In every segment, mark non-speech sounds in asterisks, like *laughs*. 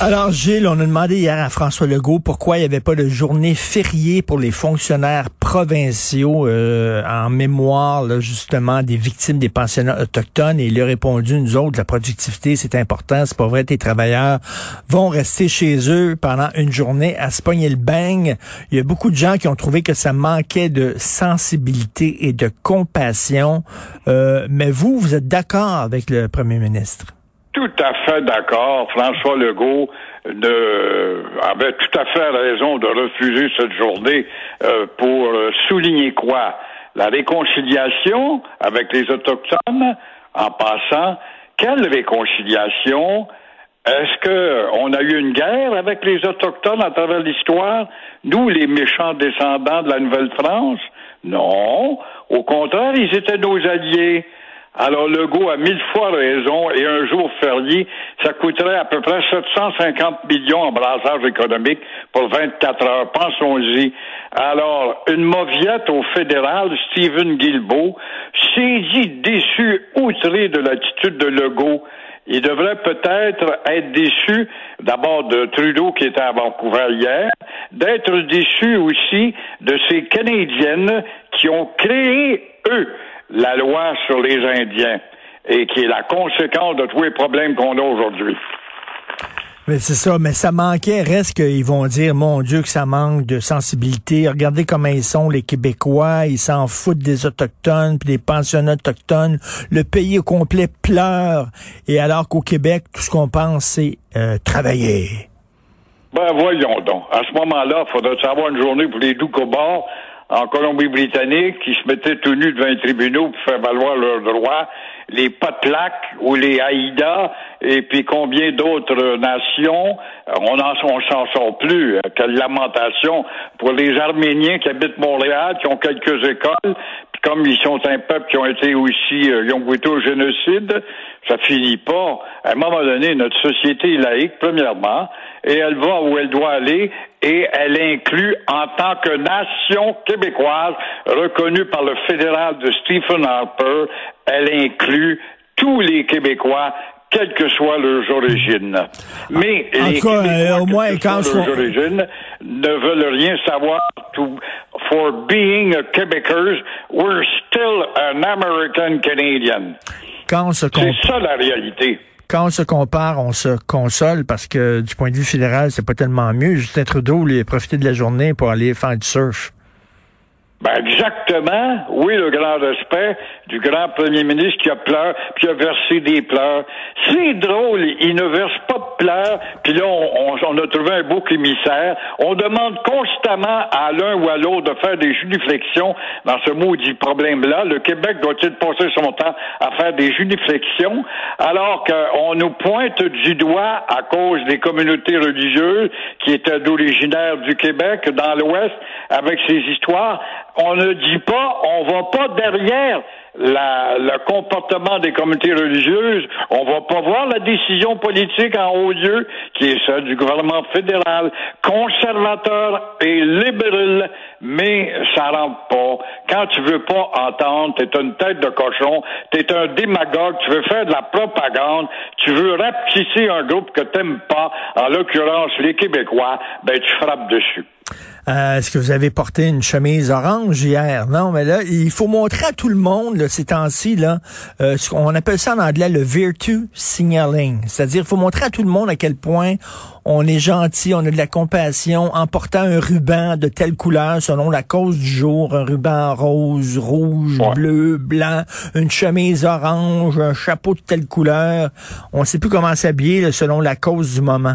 Alors, Gilles, on a demandé hier à François Legault pourquoi il n'y avait pas de journée fériée pour les fonctionnaires provinciaux euh, en mémoire, là, justement, des victimes des pensionnats autochtones. Et il a répondu, nous autres, la productivité, c'est important. C'est pas vrai, tes travailleurs vont rester chez eux pendant une journée à se pogner le bang. Il y a beaucoup de gens qui ont trouvé que ça manquait de sensibilité et de compassion. Euh, mais vous, vous êtes d'accord avec le premier ministre? Tout à fait d'accord. François Legault ne, avait tout à fait raison de refuser cette journée euh, pour euh, souligner quoi? La réconciliation avec les Autochtones, en passant. Quelle réconciliation? Est-ce que on a eu une guerre avec les Autochtones à travers l'histoire? Nous, les méchants descendants de la Nouvelle-France? Non. Au contraire, ils étaient nos alliés. Alors, Legault a mille fois raison et un jour férié, ça coûterait à peu près 750 millions en brassage économique pour 24 heures. Pensons-y. Alors, une mauviette au fédéral, Stephen Guilbeault, dit déçu, outré de l'attitude de Legault. Il devrait peut-être être déçu d'abord de Trudeau qui était à Vancouver hier, d'être déçu aussi de ces Canadiennes qui ont créé, eux, la loi sur les Indiens et qui est la conséquence de tous les problèmes qu'on a aujourd'hui. Mais c'est ça, mais ça manquait. Reste qu'ils vont dire, mon Dieu, que ça manque de sensibilité. Regardez comment ils sont, les Québécois. Ils s'en foutent des Autochtones, puis des pensionnats autochtones. Le pays au complet pleure. Et alors qu'au Québec, tout ce qu'on pense, c'est euh, travailler. Ben voyons donc. À ce moment-là, il faudrait savoir une journée pour les doux cobards en Colombie-Britannique qui se mettaient tout nus devant les tribunaux pour faire valoir leurs droits, les Potlacs ou les Haïda, et puis combien d'autres nations, on n'en s'en sort plus. Quelle lamentation pour les Arméniens qui habitent Montréal, qui ont quelques écoles, comme ils sont un peuple qui ont été aussi, euh, ils ont goûté au génocide, ça finit pas. À un moment donné, notre société est laïque, premièrement, et elle va où elle doit aller, et elle inclut, en tant que nation québécoise reconnue par le fédéral de Stephen Harper, elle inclut tous les Québécois quelles que soient leurs origines. Mais en les cas, euh, au moins, quand leurs origines, ne veulent rien savoir. To, for being a Québécois, we're still an American Canadian. Quand on se C'est ça la réalité. quand on se compare, on se console parce que du point de vue fédéral, c'est pas tellement mieux. Justin Trudeau, lui, a profité de la journée pour aller faire du surf. Ben exactement. Oui, le grand respect du grand premier ministre qui a pleuré, puis a versé des pleurs. C'est drôle, il ne verse pas de pleurs, puis là, on, a trouvé un bouc émissaire. On demande constamment à l'un ou à l'autre de faire des juniflexions dans ce maudit problème-là. Le Québec doit-il passer son temps à faire des juniflexions, alors qu'on nous pointe du doigt à cause des communautés religieuses qui étaient d'originaire du Québec, dans l'Ouest, avec ces histoires. On ne dit pas, on va pas derrière la- le comportement des communautés religieuses. On va pas voir la décision politique en haut lieu, qui est celle du gouvernement fédéral, conservateur et libéral, mais ça rentre pas. Quand tu veux pas entendre, t'es une tête de cochon, t'es un démagogue, tu veux faire de la propagande, tu veux rapetisser un groupe que t'aimes pas, en l'occurrence les Québécois, ben tu frappes dessus. Euh, Est-ce que vous avez porté une chemise orange hier? Non, mais là, il faut montrer à tout le monde, là, ces temps-ci, là, euh, ce qu'on appelle ça en anglais le virtue signaling. C'est-à-dire, il faut montrer à tout le monde à quel point on est gentil, on a de la compassion en portant un ruban de telle couleur selon la cause du jour, un ruban rose, rouge, Ouais. bleu, blanc, une chemise orange, un chapeau de telle couleur. On sait plus comment s'habiller selon la cause du moment.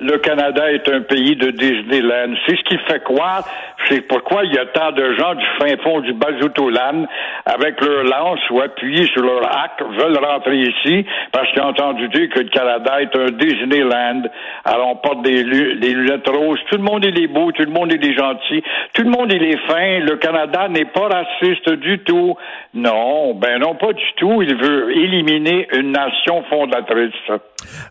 Le Canada est un pays de Disneyland. C'est ce qui fait croire, c'est pourquoi il y a tant de gens du fin fond du Bazoutoland avec leur lance ou appuyés sur leur hack veulent rentrer ici parce qu'ils ont entendu dire que le Canada est un Disneyland. Alors on porte des, des lunettes roses. Tout le monde est beau, tout le monde est gentil, tout le monde est fin. Le Canada n'est pas raciste du tout. Non, ben non, pas du tout. Il veut éliminer une nation fondatrice.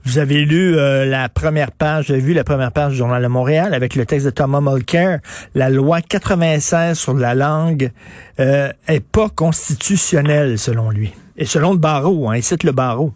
Vous avez lu euh, la première page, avez vu la première page du Journal de Montréal avec le texte de Thomas Mulcair. La loi 96 sur la langue euh, est pas constitutionnelle, selon lui. Et selon le barreau, hein, il cite le barreau.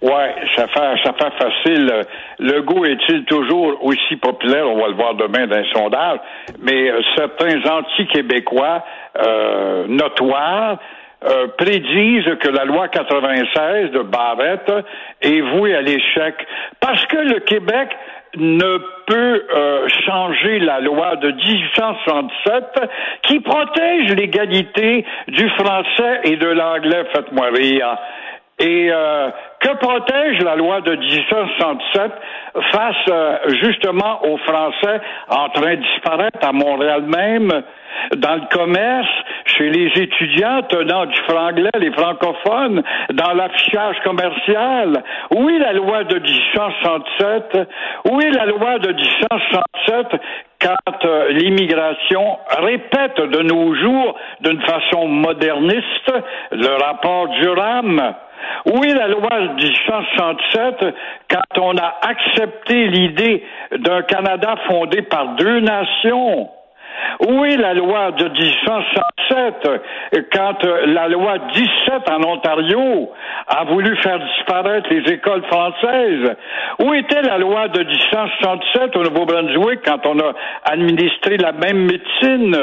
Ouais, ça fait, ça fait facile. Le goût est-il toujours aussi populaire? On va le voir demain dans un sondage. Mais euh, certains anti-québécois euh, notoires euh, prédisent que la loi 96 de Barrette est vouée à l'échec parce que le Québec ne peut euh, changer la loi de 1867 qui protège l'égalité du français et de l'anglais, faites-moi rire. Et euh, que protège la loi de 1867 face euh, justement aux Français en train de disparaître à Montréal même, dans le commerce, chez les étudiants tenant du franglais, les francophones, dans l'affichage commercial? Oui, la loi de 1867, oui, la loi de 1867 quand euh, l'immigration répète de nos jours d'une façon moderniste le rapport du RAM oui, la loi de 1867, quand on a accepté l'idée d'un Canada fondé par deux nations, oui, la loi de 1867, quand euh, la loi 17 en Ontario a voulu faire disparaître les écoles françaises? Où était la loi de 1867 au Nouveau-Brunswick quand on a administré la même médecine?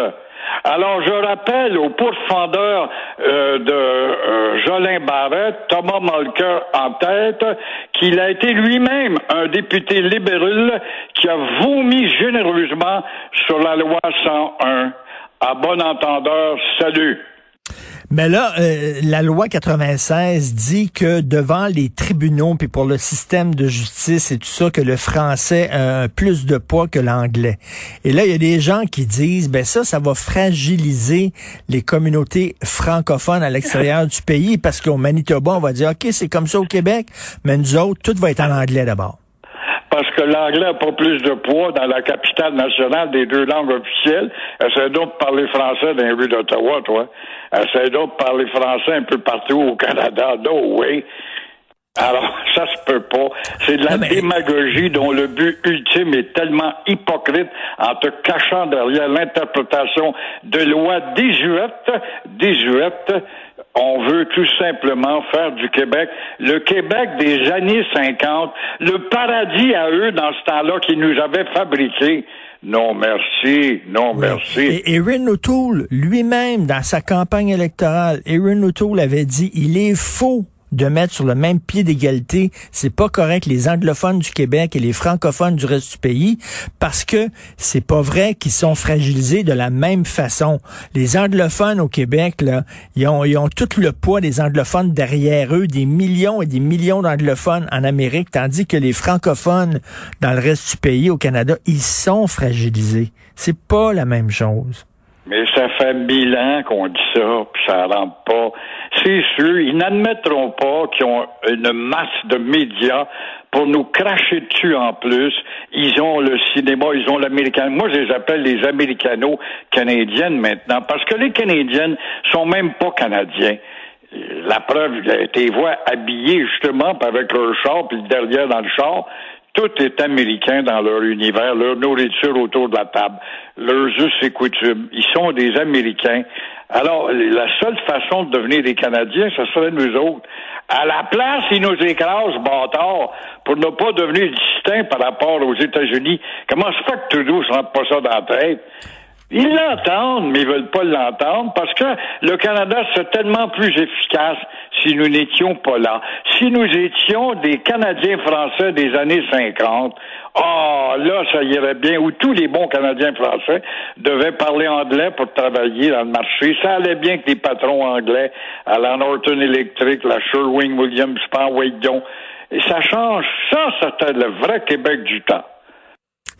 Alors, je rappelle au pourfendeur euh, de euh, Jolin Barrette, Thomas Mulcair en tête, qu'il a été lui-même un député libéral qui a vomi généreusement sur la loi 101. À bon entendeur, salut. Mais là, euh, la loi 96 dit que devant les tribunaux, puis pour le système de justice et tout ça, que le français a plus de poids que l'anglais. Et là, il y a des gens qui disent, ben ça, ça va fragiliser les communautés francophones à l'extérieur du pays, parce qu'au Manitoba, on va dire, OK, c'est comme ça au Québec, mais nous autres, tout va être en anglais d'abord parce que l'anglais n'a pas plus de poids dans la capitale nationale des deux langues officielles. Essaye donc de parler français dans les rues d'Ottawa, toi. Essaye donc de parler français un peu partout au Canada. No way. Alors, *laughs* ça se peut pas. C'est de la démagogie dont le but ultime est tellement hypocrite en te cachant derrière l'interprétation de lois désuètes, désuètes. On veut tout simplement faire du Québec le Québec des années 50, le paradis à eux dans ce temps-là qu'ils nous avaient fabriqué. Non, merci. Non, merci. Et Erin O'Toole, lui-même, dans sa campagne électorale, Erin O'Toole avait dit, il est faux de mettre sur le même pied d'égalité, c'est pas correct les anglophones du Québec et les francophones du reste du pays parce que c'est pas vrai qu'ils sont fragilisés de la même façon. Les anglophones au Québec là, ils ont ont tout le poids des anglophones derrière eux, des millions et des millions d'anglophones en Amérique tandis que les francophones dans le reste du pays au Canada, ils sont fragilisés. C'est pas la même chose. Mais ça fait mille ans qu'on dit ça, puis ça rentre pas. C'est sûr, ils n'admettront pas qu'ils ont une masse de médias pour nous cracher dessus en plus. Ils ont le cinéma, ils ont l'américain. Moi, je les appelle les américano-canadiennes maintenant, parce que les Canadiennes sont même pas canadiens. La preuve, tes voix habillées justement avec leur char, puis derrière dans le char, tout est américain dans leur univers, leur nourriture autour de la table, leurs us et coutumes. Ils sont des Américains. Alors, la seule façon de devenir des Canadiens, ce serait nous autres. À la place, ils nous écrasent, bâtard, pour ne pas devenir distincts par rapport aux États-Unis. Comment se fait que Trudeau ne se rend pas ça dans la tête? Ils l'entendent, mais ils veulent pas l'entendre parce que le Canada serait tellement plus efficace si nous n'étions pas là. Si nous étions des Canadiens français des années 50, ah, là, ça irait bien, où tous les bons Canadiens français devaient parler anglais pour travailler dans le marché. Ça allait bien que les patrons anglais à la Norton Electric, la Sherwin-Williams, Pan-Wagon. Et ça change. Ça, c'était le vrai Québec du temps.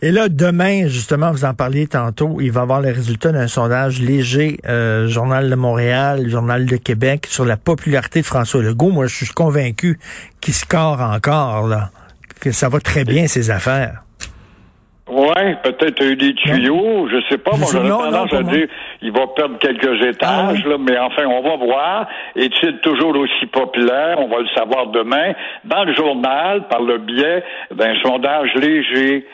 Et là, demain, justement, vous en parliez tantôt, il va y avoir les résultats d'un sondage léger, euh, Journal de Montréal, Journal de Québec, sur la popularité de François Legault. Moi, je suis convaincu qu'il score encore, là, que ça va très bien, ses affaires. Ouais, peut-être eu des tuyaux, je sais pas. Je Moi, j'aurais tendance non, à dire il va perdre quelques étages, Ah là, mais enfin, on va voir. Est-il toujours aussi populaire? On va le savoir demain dans le journal par le biais d'un sondage léger.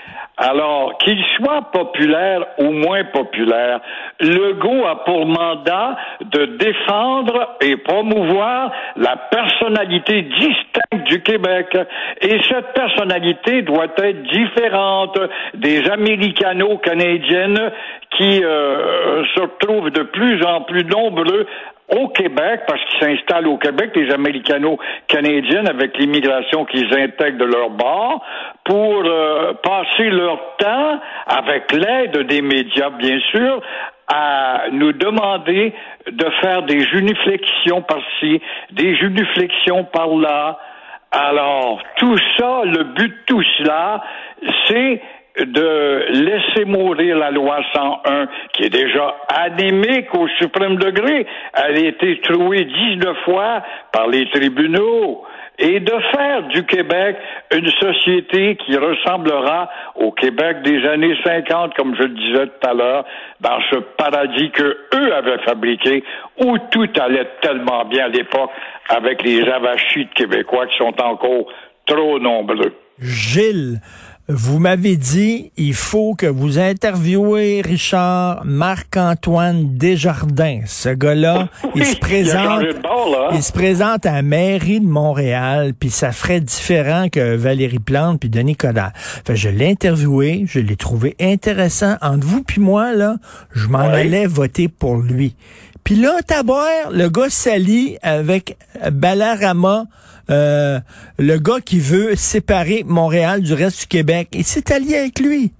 Alors, qu'il soit populaire ou moins populaire, Legault a pour mandat de défendre et promouvoir la personnalité distincte du Québec. Et cette personnalité doit être différente des américano-canadiennes qui euh, se retrouvent de plus en plus nombreux au Québec, parce qu'ils s'installent au Québec, les Américano-Canadiennes, avec l'immigration qu'ils intègrent de leur bord, pour euh, passer leur temps, avec l'aide des médias, bien sûr, à nous demander de faire des juniflexions par-ci, des juniflexions par-là. Alors, tout ça, le but de tout cela, c'est de laisser mourir la loi 101, qui est déjà anémique au suprême degré. Elle a été trouée 19 fois par les tribunaux. Et de faire du Québec une société qui ressemblera au Québec des années 50, comme je le disais tout à l'heure, dans ce paradis que eux avaient fabriqué, où tout allait tellement bien à l'époque, avec les avachis de Québécois qui sont encore trop nombreux. Gilles, vous m'avez dit, il faut que vous interviewez Richard Marc-Antoine Desjardins. Ce gars-là, il se présente, bord, là. hein? il se présente à la mairie de Montréal, puis ça ferait différent que Valérie Plante puis Denis Coderre. Fait je l'ai interviewé, je l'ai trouvé intéressant. Entre vous puis moi, là, je m'en allais voter pour lui. Puis là, taboire, le gars s'allie avec Balarama, euh, le gars qui veut séparer Montréal du reste du Québec. Il s'est allié avec lui.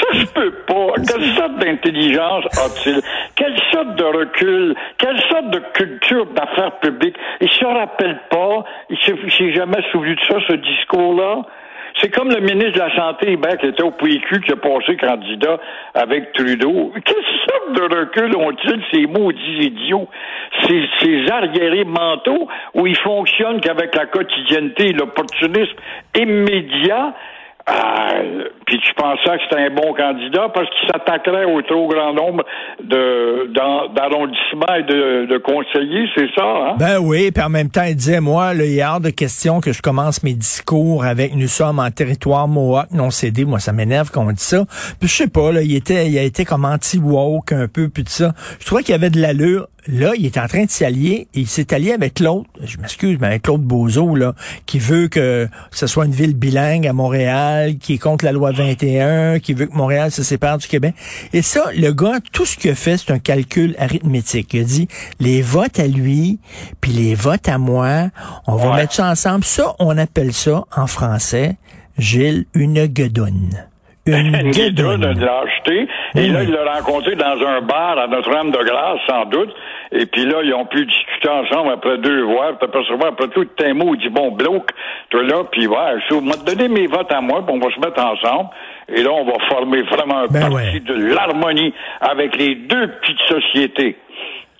Ça se peut pas. Quelle sorte d'intelligence a-t-il? Quelle sorte de recul? Quelle sorte de culture d'affaires publiques? Il se rappelle pas. Il s'est jamais souvenu de ça, ce discours-là? C'est comme le ministre de la Santé, Hébert, qui était au PQ, qui a passé candidat avec Trudeau. Quelle sorte de recul ont-ils, ces maudits idiots? Ces, ces arriérés mentaux où ils fonctionnent qu'avec la quotidienneté et l'opportunisme immédiat? Ah, puis tu pensais que c'était un bon candidat parce qu'il s'attaquerait au trop grand nombre d'arrondissements et de, conseillers, c'est ça, hein? Ben oui, puis en même temps, il disait, moi, là, il est hors de question que je commence mes discours avec nous sommes en territoire Mohawk non cédé. Moi, ça m'énerve qu'on dit ça. Puis je sais pas, là, il était, il a été comme anti-woke un peu, puis tout ça. Je trouvais qu'il y avait de l'allure. Là, il est en train de s'allier et il s'est allié avec l'autre, je m'excuse, mais avec Claude Bozo, là, qui veut que ce soit une ville bilingue à Montréal, qui est contre la loi 21, qui veut que Montréal se sépare du Québec. Et ça, le gars, tout ce qu'il a fait, c'est un calcul arithmétique. Il a dit, les votes à lui, puis les votes à moi, on va mettre ça ensemble. Ça, on appelle ça, en français, Gilles, une guedoune. Une *laughs* de l'acheter. Et là, il l'a rencontré dans un bar à Notre-Dame-de-Grâce, sans doute. Et puis là, ils ont pu discuter ensemble après deux voix. Puis après, après tout, tes mots, il dit, bon, bloc, toi là, puis ouais, je vais te donner mes votes à moi, puis on va se mettre ensemble. Et là, on va former vraiment un Ben parti ouais. de l'harmonie avec les deux petites sociétés.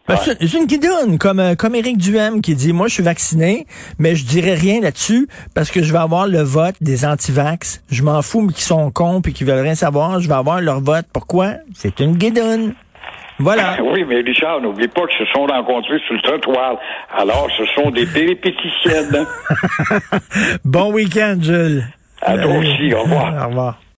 Ben, c'est c'est une guidoune, comme, euh, comme Éric Duhem qui dit, moi, je suis vacciné, mais je dirais rien là-dessus parce que je vais avoir le vote des antivax. Je m'en fous, mais qui sont cons puis qui veulent rien savoir. Je vais avoir leur vote. Pourquoi? C'est une guidoune. Voilà. *laughs* Oui, mais Richard, n'oublie pas qu'ils se sont rencontrés sur le trottoir. Alors, ce sont des péripéticiennes. *laughs* Bon week-end, Jules. À toi aussi, au revoir. *laughs* Au revoir.